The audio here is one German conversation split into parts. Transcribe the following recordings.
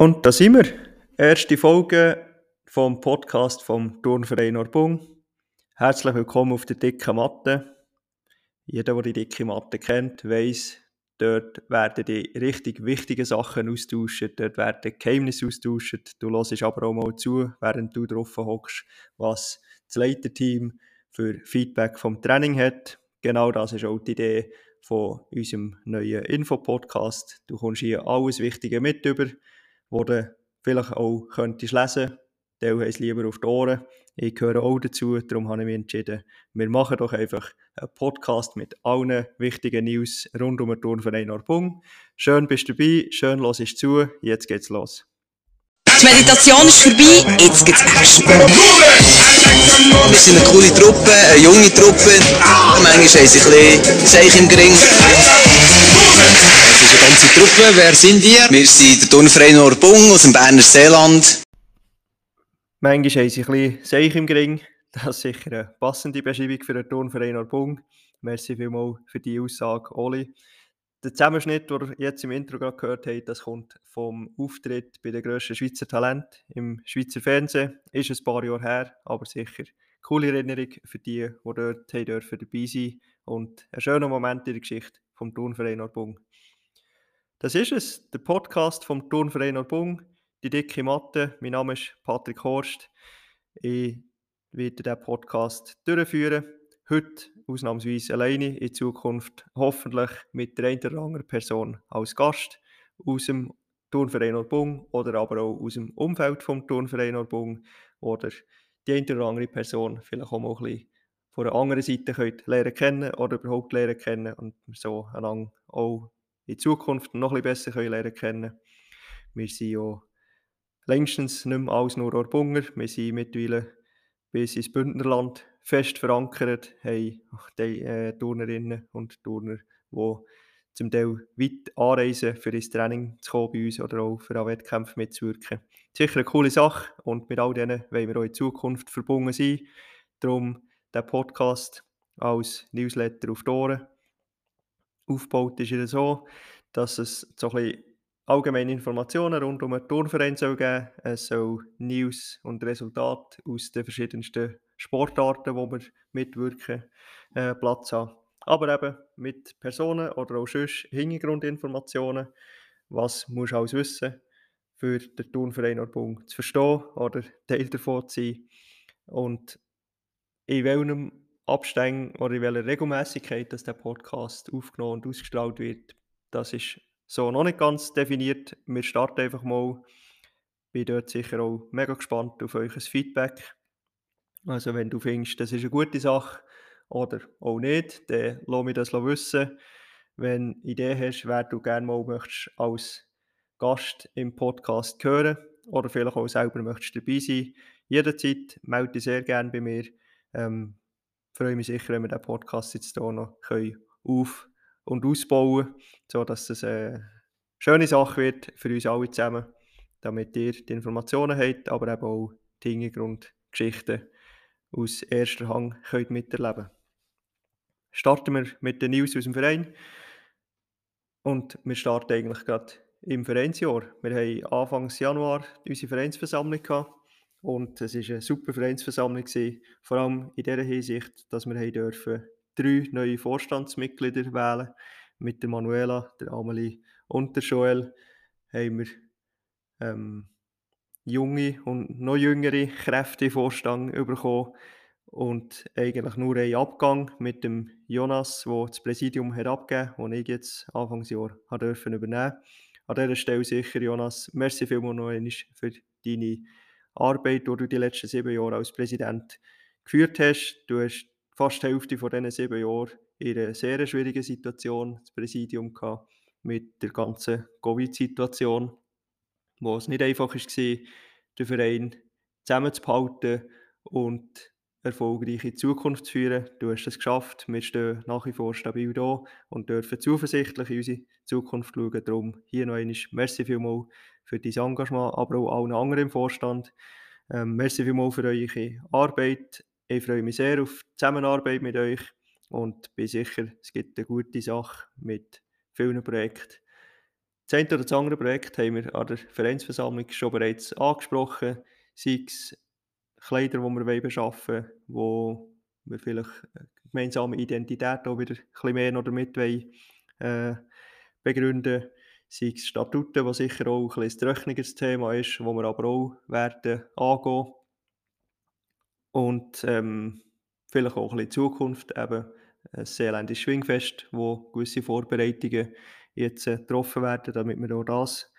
Und da sind wir. Erste Folge vom Podcast vom Turnverein Orbung. Herzlich willkommen auf der dicken Matte. Jeder, der die dicke Matte kennt, weiß, dort werden die richtig wichtigen Sachen austauschen, dort werden Geheimnisse austauscht. Du hörst aber auch mal zu, während du drauf hockst, was das Leiterteam für Feedback vom Training hat. Genau das ist auch die Idee von unserem neuen Infopodcast. Du kommst hier alles Wichtige mit über wo du vielleicht auch könntest lesen. Die haben es lieber auf die Ohren. Ich gehöre auch dazu, darum habe ich mich entschieden, wir machen doch einfach einen Podcast mit allen wichtigen News rund um den Turnverein Orbung. Schön bist du dabei, schön hörst du zu, jetzt geht's los. Die Meditation ist vorbei, jetzt geht's Action. Wir sind eine coole Truppe, eine junge Truppe. Manchmal haben sie ein bisschen Seich im Gring. Das ist eine ganze Truppe. Wer sind ihr? Wir sind der Turnverein Orbung aus dem Berner Seeland. Manchmal haben sie ein bisschen Seich im Gring. Das ist sicher eine passende Beschreibung für den Turnverein Orbung. Merci vielmals für die Aussage, Oli. Der Zusammenschnitt, den ihr jetzt im Intro gerade gehört habt, das kommt vom Auftritt bei den grössten Schweizer Talent im Schweizer Fernsehen. Ist ein paar Jahre her, aber sicher coole Erinnerung für die, die dort dabei sein und ein schöner Moment in der Geschichte vom Turnverein Orbung. Das ist es, der Podcast vom Turnverein Orbung, die dicke Matte. Mein Name ist Patrick Horst. Ich werde diesen Podcast durchführen. Heute ausnahmsweise alleine, in Zukunft hoffentlich mit der einen oder anderen Person als Gast aus dem Turnverein Orbung oder aber auch aus dem Umfeld vom Turnverein Orbung oder die eine oder andere Person vielleicht auch mal ein bisschen von einer anderen Seite könnt lernen kennen oder überhaupt lernen kennen und so einander auch in Zukunft noch ein bisschen besser lernen kennen. Wir sind ja längstens nicht mehr alles nur Orbunger. Wir sind mittlerweile bis ins Bündnerland fest verankert, haben die äh, Turnerinnen und Turner, die zum Teil weit anreisen, für ins Training zu kommen bei uns oder auch für einen Wettkampf mitzuwirken. Sicher eine coole Sache und mit all denen wollen wir auch in Zukunft verbunden sein. Darum der Podcast als Newsletter auf die Ohren. Aufgebaut ist er so, dass es so ein bisschen allgemeine Informationen rund um den Turnverein soll geben Es soll News und Resultate aus den verschiedensten Sportarten, wo wir mitwirken, äh, Platz haben. Aber eben mit Personen oder auch sonst Hintergrundinformationen. Was musst du alles wissen, für den Turnverein Orbung zu verstehen oder Teil davon zu sein. Und in welchem Abständen oder in welcher Regelmäßigkeit dass der Podcast aufgenommen und ausgestrahlt wird, das ist so noch nicht ganz definiert. Wir starten einfach mal. Bin dort sicher auch mega gespannt auf euch Feedback. Also wenn du findest, das ist eine gute Sache oder auch nicht, dann lass mich das wissen. Wenn du Ideen hast, wer du gerne mal möchtest als Gast im Podcast hören oder vielleicht auch selber möchtest dabei sein, jederzeit melde dich sehr gerne bei mir. Ähm, freue mich sicher, wenn wir den Podcast jetzt hier noch auf- und ausbauen können, sodass es eine schöne Sache wird für uns alle zusammen, damit ihr die Informationen habt, aber eben auch die Hintergrundgeschichten aus erster Hand könnt miterleben Starten wir mit den News aus dem Verein. Und wir starten eigentlich gerade im Vereinsjahr. Wir haben Anfang Januar unsere Vereinsversammlung gehabt. Und es war eine super Vereinsversammlung, vor allem in der Hinsicht, dass wir dürfen drei neue Vorstandsmitglieder wählen. Mit der Manuela, der Amelie und der Joel haben wir ähm, junge und noch jüngere Kräfte im Vorstand bekommen. Und eigentlich nur einen Abgang mit dem Jonas, der das Präsidium hat abgegeben hat, den ich jetzt Anfangsjahr übernehmen. Durfte. An dieser Stelle sicher, Jonas, merci vielmals noch für deine Arbeit, die du die letzten sieben Jahre als Präsident geführt hast. Du hast fast die Hälfte von diesen sieben Jahren in einer sehr schwierigen Situation das Präsidium gehabt, mit der ganzen Covid-Situation, wo es nicht einfach war, den Verein zusammenzuhalten und erfolgreich in die Zukunft zu führen. Du hast es geschafft. Wir stehen nach wie vor stabil da und dürfen zuversichtlich in unsere Zukunft schauen. Darum hier noch einmal merci vielmals für dein Engagement, aber auch allen anderen im Vorstand. Ähm, merci vielmals für eure Arbeit. Ich freue mich sehr auf die Zusammenarbeit mit euch und bin sicher, es gibt eine gute Sache mit vielen Projekten Das eine oder das andere Projekt haben wir an der Vereinsversammlung schon bereits angesprochen, sei es Kleider, die wir beschaffen wollen, wo wir vielleicht gemeinsame Identität auch wieder ein bisschen mehr noch damit wollen, äh, begründen sei es Statuten, was sicher auch ein, trockeneres Thema ist, wo wir aber auch werden angehen. Und ähm, vielleicht auch ein bisschen Zukunft, eben ein Seeländisches Schwingfest, wo gewisse Vorbereitungen jetzt äh, getroffen werden, damit wir auch das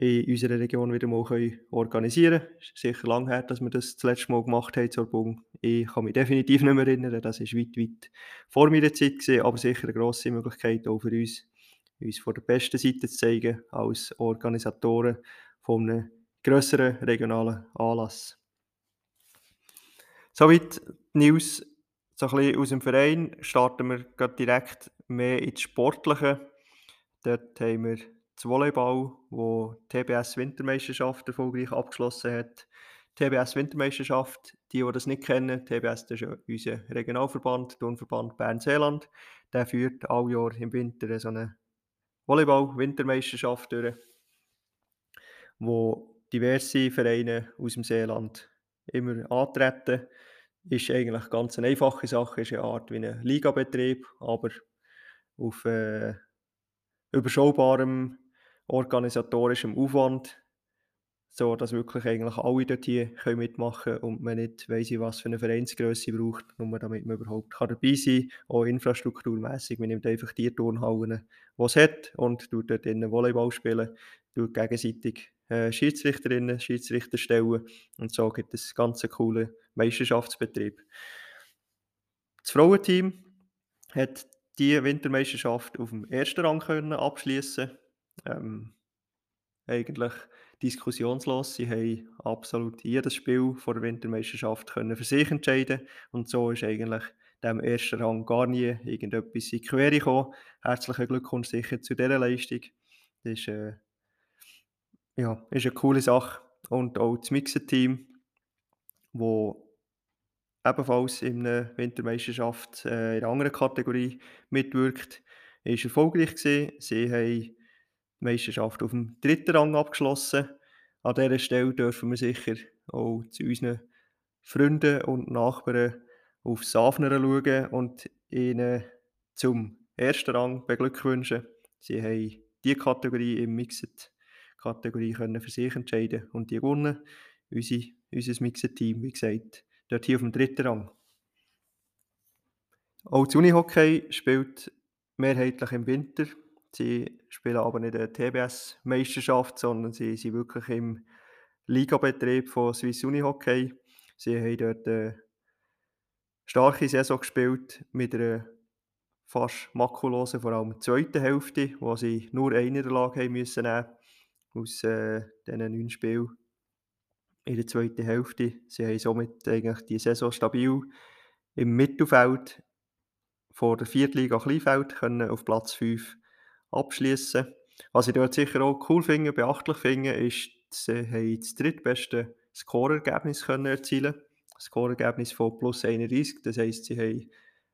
in unserer Region wieder mal organisieren können. Es ist sicher lange her, dass wir das das letzte Mal gemacht haben zur Bung. Ich kann mich definitiv nicht mehr erinnern, das war weit, weit vor meiner Zeit, gewesen, aber sicher eine grosse Möglichkeit auch für uns, uns von der besten Seite zu zeigen als Organisatoren von einem grösseren regionalen Anlass. Soweit die News so ein bisschen aus dem Verein. Starten wir direkt mehr ins Sportliche. Dort haben wir das Volleyball, wo die TBS Wintermeisterschaft erfolgreich abgeschlossen hat. Die TBS Wintermeisterschaft, die, die das nicht kennen, TBS das ist unser Regionalverband, Turnverband Bern-Seeland. Der führt all Jahr im Winter so eine Volleyball-Wintermeisterschaft durch, wo diverse Vereine aus dem Seeland immer antreten. Ist eigentlich ganz eine einfache Sache, ist eine Art wie ein Ligabetrieb, aber auf äh, überschaubarem organisatorischem Aufwand, so dass wirklich eigentlich alle dort hier können mitmachen und man nicht ich was für eine Vereinsgröße braucht, nur damit man überhaupt dabei sein kann, auch infrastrukturmässig. Man nimmt einfach die Turnhallen, die es hat und tut dort innen Volleyball spielen, tut gegenseitig äh, Schiedsrichterinnen, Schiedsrichter stellen und so gibt es einen ganz coolen Meisterschaftsbetrieb. Das Frauenteam hat die Wintermeisterschaft auf dem ersten Rang abschließen. Ähm, eigentlich diskussionslos. Sie haben absolut jedes Spiel vor der Wintermeisterschaft können für sich entscheiden und so ist eigentlich dem ersten Rang gar nie irgendetwas in die Quere gekommen. Herzlichen Glückwunsch sicher zu dieser Leistung. Das ist, äh, ja, ist eine coole Sache. Und auch das Mixed-Team, wo ebenfalls in einer Wintermeisterschaft äh, in einer anderen Kategorie mitwirkt, ist erfolgreich gewesen. Sie haben Meisterschaft auf dem dritten Rang abgeschlossen. An dieser Stelle dürfen wir sicher auch zu unseren Freunden und Nachbarn auf Safner schauen und ihnen zum ersten Rang beglückwünschen. Sie haben diese Kategorie im Mixed-Kategorie für sich entscheiden und die gewonnen. Unsere, unser Mixed-Team, wie gesagt, dort hier auf dem dritten Rang. Auch das Unihockey spielt mehrheitlich im Winter. Sie spielen aber nicht eine TBS-Meisterschaft, sondern sie sind wirklich im Ligabetrieb von Swiss Unihockey. Sie haben dort eine starke Saison gespielt mit einer fast makullosen, vor allem zweiten Hälfte, wo sie nur eine Niederlage haben müssen nehmen aus äh, diesen neun Spielen in der zweiten Hälfte. Sie haben somit eigentlich die Saison stabil im Mittelfeld vor der Viertliga Kleinfeld können auf Platz 5 abschließen. Was ich dort sicher auch cool finde, beachtlich finde, ist, sie das drittbeste Scorergebnis können erzielen. Ein Scorergebnis von plus 31. Das heisst, sie haben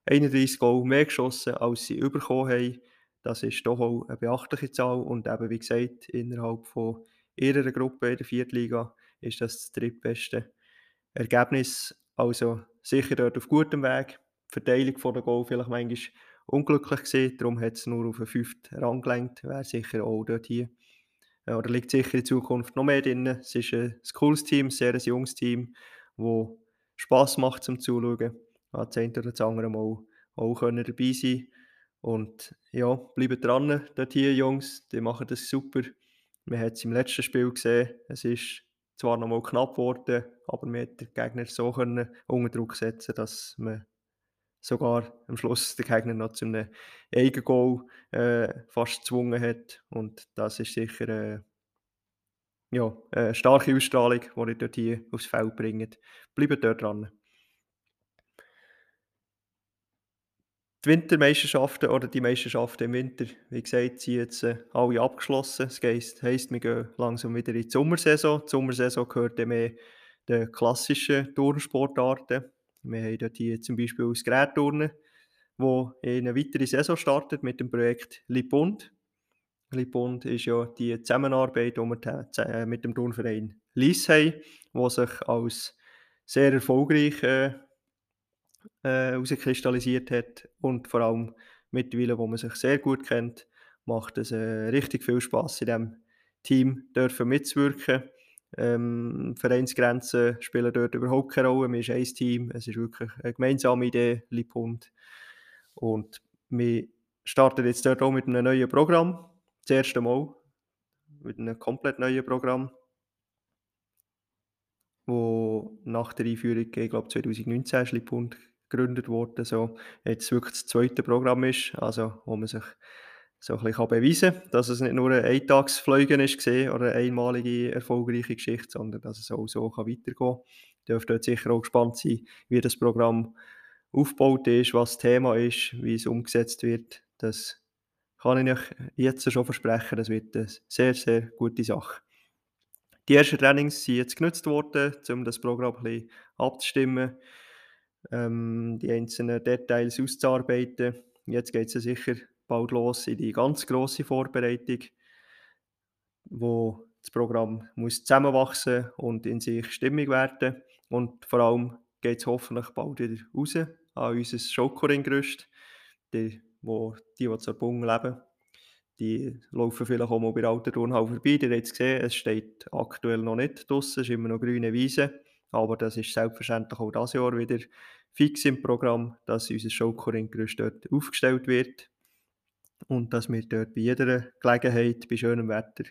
31 Goal mehr geschossen, als sie bekommen haben. Das ist doch auch eine beachtliche Zahl und eben, wie gesagt, innerhalb von ihrer Gruppe in der Viertliga ist das das drittbeste Ergebnis. Also sicher dort auf gutem Weg. Die Verteilung von der Goal vielleicht manchmal unglücklich gesehen, darum hat es nur auf den fünften Rang gelenkt. Wäre sicher auch dort hier. Ja, oder liegt sicher in Zukunft noch mehr drin. Es ist ein cooles Team, ein sehr junges Team, das Spass macht zum Zuschauen. Ja, das eine oder das andere Mal auch können dabei sein Und ja, bleibt dran, dort hier, Jungs, die machen das super. Man hat es im letzten Spiel gesehen, es ist zwar noch mal knapp geworden, aber man hat den Gegner so können unter Druck setzen, dass man sogar am Schluss den Gegner noch zu einem Eigengoal äh, fast gezwungen hat. Und das ist sicher äh, ja, eine starke Ausstrahlung, die ihr dort hier aufs Feld bringt. Bleibt dort dran. Die Wintermeisterschaften oder die Meisterschaften im Winter, wie gesagt, sind jetzt äh, alle abgeschlossen. Das heisst, wir gehen langsam wieder in die Sommersaison. Die Sommersaison gehört mehr den klassischen Turnsportarten. Wir haben dort hier zum Beispiel das Gerätturnen, wo in eine weitere Saison startet mit dem Projekt Lipund. Lippund ist ja die Zusammenarbeit, die wir mit dem Turnverein Lyss haben, die sich als sehr erfolgreich äh, herauskristallisiert hat und vor allem mittlerweile, wo man sich sehr gut kennt, macht es äh, richtig viel Spaß in diesem Team dürfen mitzuwirken. Ähm, Vereinsgrenzen spielen dort überhaupt keine Rolle. Wir sind ein Team. Es ist wirklich eine gemeinsame Idee, Lippund. Und wir starten jetzt dort auch mit einem neuen Programm. Das erste Mal. Mit einem komplett neuen Programm. Wo nach der Einführung, ich glaube 2019 ist Lippund gegründet worden, so jetzt wirklich das zweite Programm ist, also wo man sich so ein bisschen beweisen kann, dass es nicht nur ein Eintagsfliegen ist oder eine einmalige erfolgreiche Geschichte, sondern dass es auch so weitergehen kann. Ihr dürft dort sicher auch gespannt sein, wie das Programm aufgebaut ist, was das Thema ist, wie es umgesetzt wird. Das kann ich euch jetzt schon versprechen, das wird eine sehr, sehr gute Sache. Die ersten Trainings sind jetzt genutzt worden, um das Programm ein bisschen abzustimmen, ähm, die einzelnen Details auszuarbeiten. Jetzt geht es sicher bald los in die ganz grosse Vorbereitung, wo das Programm muss zusammenwachsen und in sich stimmig werden. Und vor allem geht es hoffentlich bald wieder raus an unser Schokoring-Gerüst. Die, wo, die, die zur Bung leben, die laufen vielleicht auch mal bei der alten Turnhalle vorbei. Ihr habt es gesehen, es steht aktuell noch nicht draussen, es ist immer noch grüne Wiese. Aber das ist selbstverständlich auch dieses Jahr wieder fix im Programm, dass unser Schokoring-Gerüst dort aufgestellt wird und dass wir dort bei jeder Gelegenheit, bei schönem Wetter,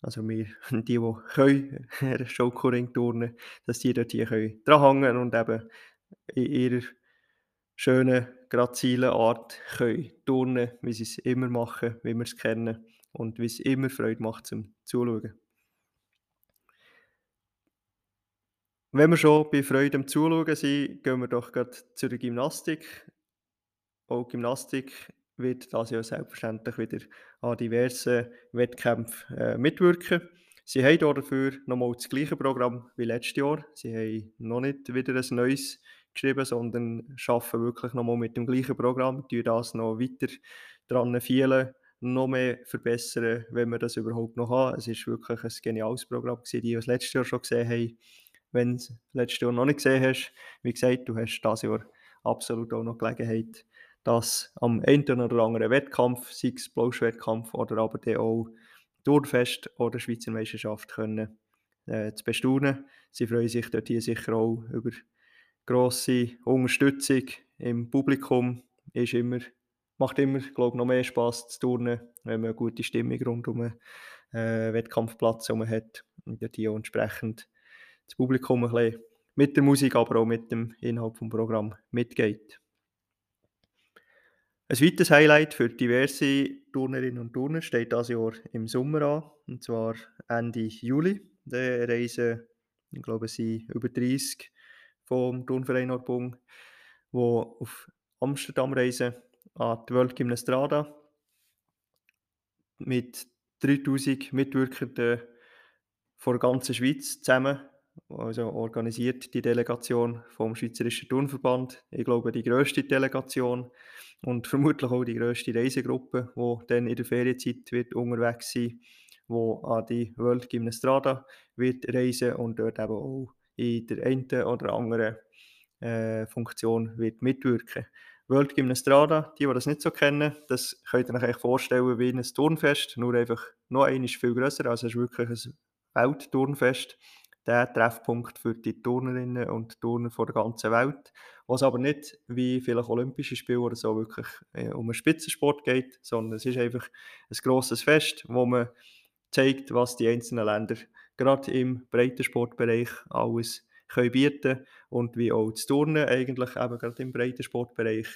also wir, die, die können, Schokoring turnen, dass die dort hier können dranhängen und eben in ihrer schönen, grazilen Art können turnen, wie sie es immer machen, wie wir es kennen und wie es immer Freude macht zum Zuschauen. Wenn wir schon bei Freude am Zuschauen sind, gehen wir doch gerade zur Gymnastik. Auch Gymnastik wird das ja selbstverständlich wieder an diversen Wettkämpfen äh, mitwirken. Sie haben dafür nochmal das gleiche Programm wie letztes Jahr. Sie haben noch nicht wieder ein neues geschrieben, sondern arbeiten wirklich nochmal mit dem gleichen Programm, die das noch weiter dran fehlen, noch mehr verbessern, wenn wir das überhaupt noch haben. Es ist wirklich ein geniales Programm gewesen, die das letztes Jahr schon gesehen haben. Wenn du es letztes Jahr noch nicht gesehen hast, wie gesagt, du hast dieses Jahr absolut auch noch Gelegenheit, das am einen oder anderen Wettkampf, sei es Blausch-Wettkampf oder aber dann auch Tourfest oder Schweizer Meisterschaft können, äh, zu bestaunen. Sie freuen sich dort hier sicher auch über grosse Unterstützung im Publikum. Ist immer, macht immer, glaube noch mehr Spass zu turnen, wenn man eine gute Stimmung rund um einen äh, Wettkampfplatz herum hat und dort hier entsprechend das Publikum ein bisschen mit der Musik, aber auch mit dem Inhalt des Programms mitgeht. Ein weiteres Highlight für diverse Turnerinnen und Turner steht dieses Jahr im Sommer an, und zwar Ende Juli. Da reisen, ich glaube, es sind über 30 vom Turnverein Orbung, die auf Amsterdam reisen, an die World Gymnastrada mit 3000 Mitwirkenden von der ganzen Schweiz zusammen. Also organisiert die Delegation vom Schweizerischen Turnverband. Ich glaube, die grösste Delegation und vermutlich auch die grösste Reisegruppe, die dann in der Ferienzeit wird unterwegs sein die an die World Gymnastrada wird reisen und dort eben auch in der einen oder anderen äh, Funktion wird mitwirken. World Gymnastrada, die, die das nicht so kennen, das könnt ihr euch vorstellen wie ein Turnfest, nur einfach noch ein ist viel grösser, also es ist wirklich ein Weltturnfest der Treffpunkt für die Turnerinnen und Turner von der ganzen Welt, was aber nicht wie vielleicht Olympische Spiele oder so wirklich äh, um einen Spitzensport geht, sondern es ist einfach ein grosses Fest, wo man zeigt, was die einzelnen Länder gerade im Breitensportbereich alles können bieten und wie auch das Turnen eigentlich eben gerade im Breitensportbereich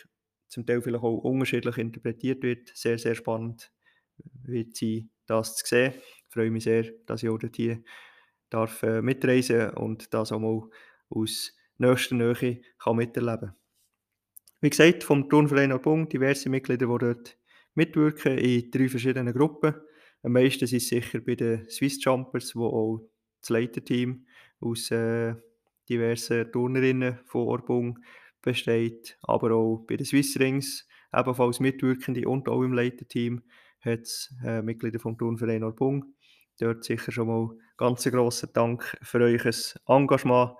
zum Teil vielleicht auch unterschiedlich interpretiert wird. Sehr, sehr spannend wird sein, das zu sehen. Ich freue mich sehr, dass ich auch dort hier darf äh, mitreisen und das auch mal aus nächster Nähe kann miterleben Wie gesagt, vom Turnverein Arbung diverse Mitglieder, die dort mitwirken in drei verschiedenen Gruppen. Am meisten sind sicher bei den Swiss Jumpers, wo auch das Leiterteam aus äh, diversen Turnerinnen von Orbung besteht, aber auch bei den Swiss Rings ebenfalls Mitwirkende und auch im Leiterteam hat es äh, Mitglieder vom Turnverein Orbung. Dort sicher schon mal ganz grossen Dank für euer Engagement.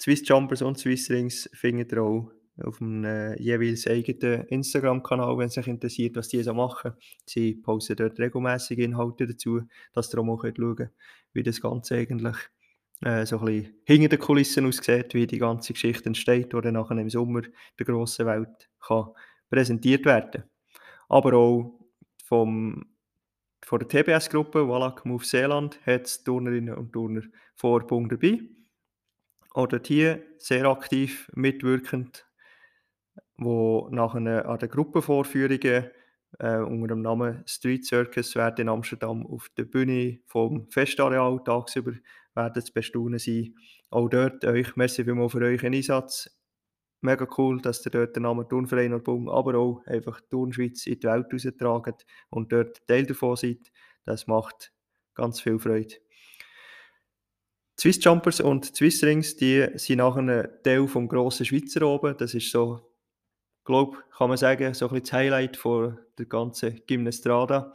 Swiss Jumpers und Swiss Rings findet ihr auch auf einem äh, jeweils eigenen Instagram-Kanal, wenn es euch interessiert, was die so machen. Sie posten dort regelmäßig Inhalte dazu, dass ihr auch mal schauen könnt, wie das Ganze eigentlich äh, so ein bisschen hinter den Kulissen aussieht, wie die ganze Geschichte entsteht, die dann nachher im Sommer der grossen Welt kann präsentiert werden Aber auch vom, von der TBS-Gruppe Wallach Move Seeland hat es Turnerinnen und Turner vor Punkt dabei. Dort hier sehr aktiv mitwirkend, wo nachher an den Gruppenvorführungen äh, unter dem Namen Street Circus werden in Amsterdam auf der Bühne vom Festareal tagsüber werden zu bestaunen sein. Auch dort euch, merci vielmals für euren Einsatz. Mega cool, dass ihr dort den Namen Turnverein Orbung, aber auch einfach Turnschweiz in die Welt raustragt und dort Teil davon seid. Das macht ganz viel Freude. Swiss Jumpers und Swiss Rings, die sind nachher Teil vom grossen Schweizer oben. Das ist so, glaube kann man sagen, so ein bisschen das Highlight von der ganzen Gymnastrada.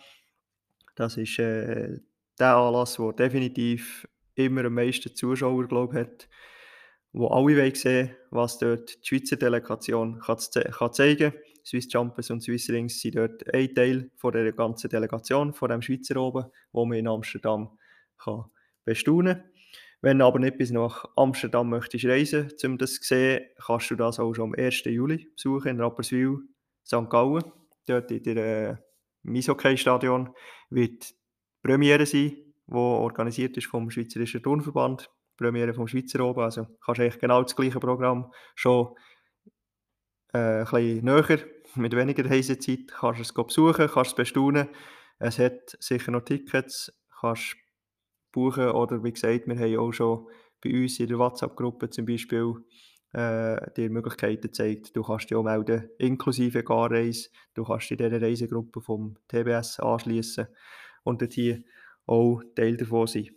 Das ist äh, der Anlass, der definitiv immer am meisten Zuschauer glaub, hat, wo alle wollen sehen was dort die Schweizer Delegation kann, zeigen kann. Swiss Jumpers und Swiss Rings sind dort ein Teil von der ganzen Delegation, von dem Schweizer oben, wo man in Amsterdam kann bestaunen kann. Wenn du aber nicht bis nach Amsterdam möchtest reisen, um das zu sehen, kannst du das auch schon am 1. Juli besuchen in Rapperswil, St. Gallen. Dort in der äh, Eishockey-Stadion wird die Premiere sein, die organisiert ist vom Schweizerischen Turnverband. Premiere vom Schweizer oben. Also kannst du eigentlich genau das gleiche Programm schon äh, ein bisschen näher, mit weniger Reisezeit, kannst du es besuchen, kannst es bestaunen. Es hat sicher noch Tickets, kannst buchen oder wie gesagt, wir haben auch schon bei uns in der WhatsApp-Gruppe zum Beispiel äh, dir Möglichkeiten gezeigt. Du kannst dich auch melden, inklusive Garreise. Du kannst in dieser Reisegruppe vom TBS anschließen und dort hier auch Teil davon sein.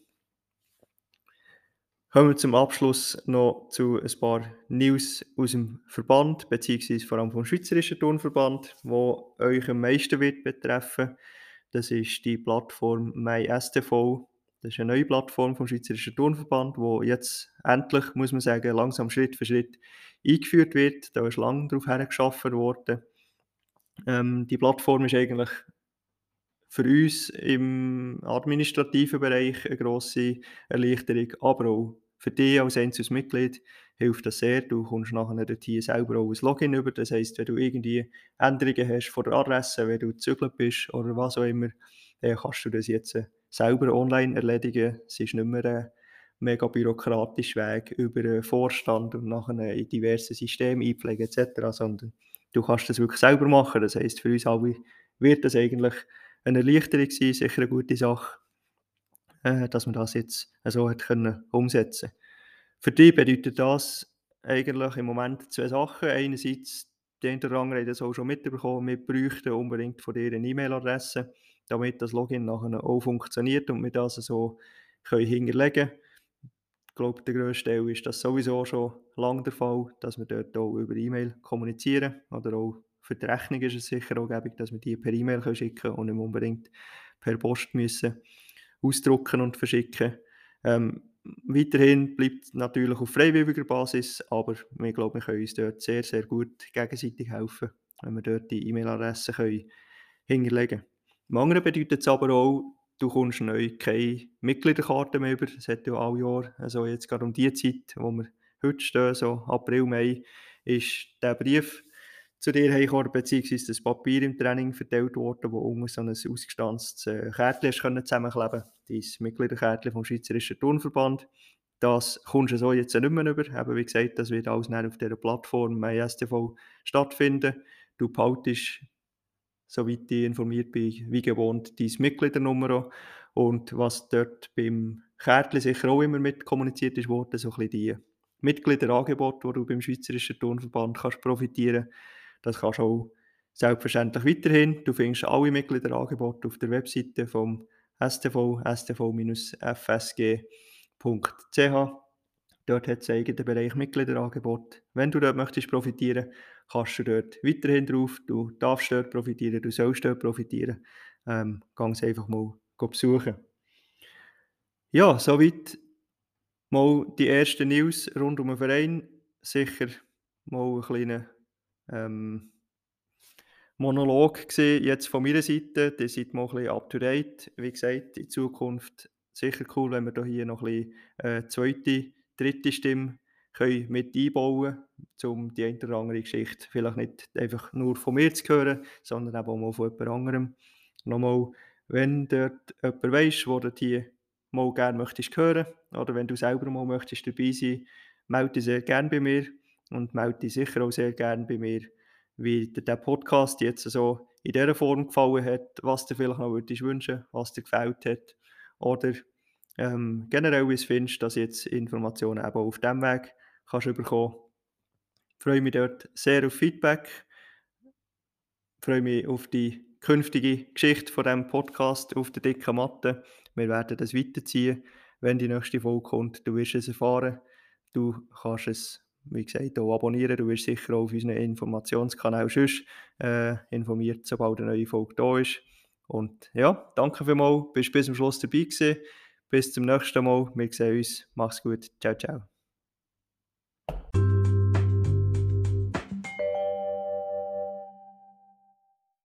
Kommen wir zum Abschluss noch zu ein paar News aus dem Verband, beziehungsweise vor allem vom Schweizerischen Turnverband, wo euch am meisten wird betreffen. Das ist die Plattform MySTV. Das ist eine neue Plattform vom Schweizerischen Turnverband, die jetzt endlich, muss man sagen, langsam Schritt für Schritt eingeführt wird. Da ist lange darauf hergeschaffen worden. Ähm, die Plattform ist eigentlich für uns im administrativen Bereich eine grosse Erleichterung, aber auch für dich als einzelnes Mitglied hilft das sehr. Du kommst nachher dort hier selber auch ein Login über. Das heisst, wenn du irgendwie Änderungen hast von der Adresse, wenn du gezügelt bist oder was auch immer, dann kannst du das jetzt selber online erledigen. Es ist nicht mehr ein mega bürokratischer Weg über einen Vorstand und nachher in diverse Systeme einpflegen etc., sondern du kannst das wirklich selber machen. Das heisst, für uns alle wird das eigentlich eine Erleichterung sein, sicher eine gute Sache, äh, dass man das jetzt so hat können umsetzen Für dich bedeutet das eigentlich im Moment zwei Sachen. Einerseits, die anderen haben das auch schon mitbekommen, wir bräuchten unbedingt von dir eine E-Mail-Adresse, damit das Login nachher auch funktioniert und wir das so können hinterlegen können. Ich glaube, der grösste Teil ist das sowieso schon lange der Fall, dass wir dort auch über E-Mail kommunizieren oder auch für die Rechnung ist es sicher auch gäbig, dass wir die per E-Mail schicken können und nicht unbedingt per Post müssen ausdrucken und verschicken. Ähm, weiterhin bleibt natürlich auf freiwilliger Basis, aber wir glauben, wir können uns dort sehr, sehr gut gegenseitig helfen, wenn wir dort die E-Mail-Adresse hinterlegen können. Im anderen bedeutet es aber auch, du kommst neu keine Mitgliederkarte mehr über. Das hat ja alle Jahre, also jetzt gerade um die Zeit, wo wir heute stehen, so April, Mai, ist der Brief zu dir heimgekommen, beziehungsweise das Papier im Training verteilt worden, wo unten so ein ausgestanztes äh, Kärtchen zusammenkleben konnte. Mitgliederkärtchen vom Schweizerischen Turnverband. Das kommst du so jetzt nicht mehr über. Eben, wie gesagt, das wird alles auf dieser Plattform MySTV stattfinden. Du behaltest, soweit ich informiert bin, wie gewohnt, deine Mitgliedernummer Und was dort beim Kärtchen sicher auch immer mit kommuniziert ist worden, so ein bisschen die Mitgliederangebote, die du beim Schweizerischen Turnverband kannst profitieren kannst das kannst du auch selbstverständlich weiterhin. Du findest alle Mitgliederangebote auf der Webseite vom STV, stv-fsg.ch. Dort hat es einen eigenen Bereich Mitgliederangebot. Wenn du dort möchtest profitieren, kannst du dort weiterhin drauf. Du darfst dort profitieren, du sollst dort profitieren. ähm, sie einfach mal besuchen. Ja, soweit mal die ersten News rund um den Verein. Sicher mal ein kleiner ähm, Monolog gesehen jetzt von meiner Seite. Ihr seid mal ein bisschen up to date. Wie gesagt, in Zukunft sicher cool, wenn wir hier noch ein bisschen äh, zweite, dritte Stimme können mit einbauen um die eine oder andere Geschichte vielleicht nicht einfach nur von mir zu hören, sondern auch mal von jemand anderem. Nochmal, wenn dort jemand weiss, der dort hier mal gerne möchtest hören oder wenn du selber mal möchtest dabei sein, melde dich sehr gerne bei mir und melde dich sicher auch sehr gerne bei mir, wie dir der Podcast jetzt so in dieser Form gefallen hat, was dir vielleicht noch würdest wünschen, was dir gefällt hat oder ähm, generell wie du findest, dass jetzt Informationen eben auf diesem Weg kannst bekommen. Ich freue mich dort sehr auf Feedback. Ich freue mich auf die künftige Geschichte von diesem Podcast auf der dicken Matte. Wir werden das weiterziehen, wenn die nächste Folge kommt. Du wirst es erfahren. Du kannst es, wie gesagt, auch abonnieren. Du wirst sicher auch auf unseren Informationskanal sonst äh, informiert, sobald eine neue Folge da ist. Und ja, danke vielmals, bist bis zum Schluss dabei gewesen. Bis zum nächsten Mal. Wir sehen uns. Mach's gut. Ciao, ciao.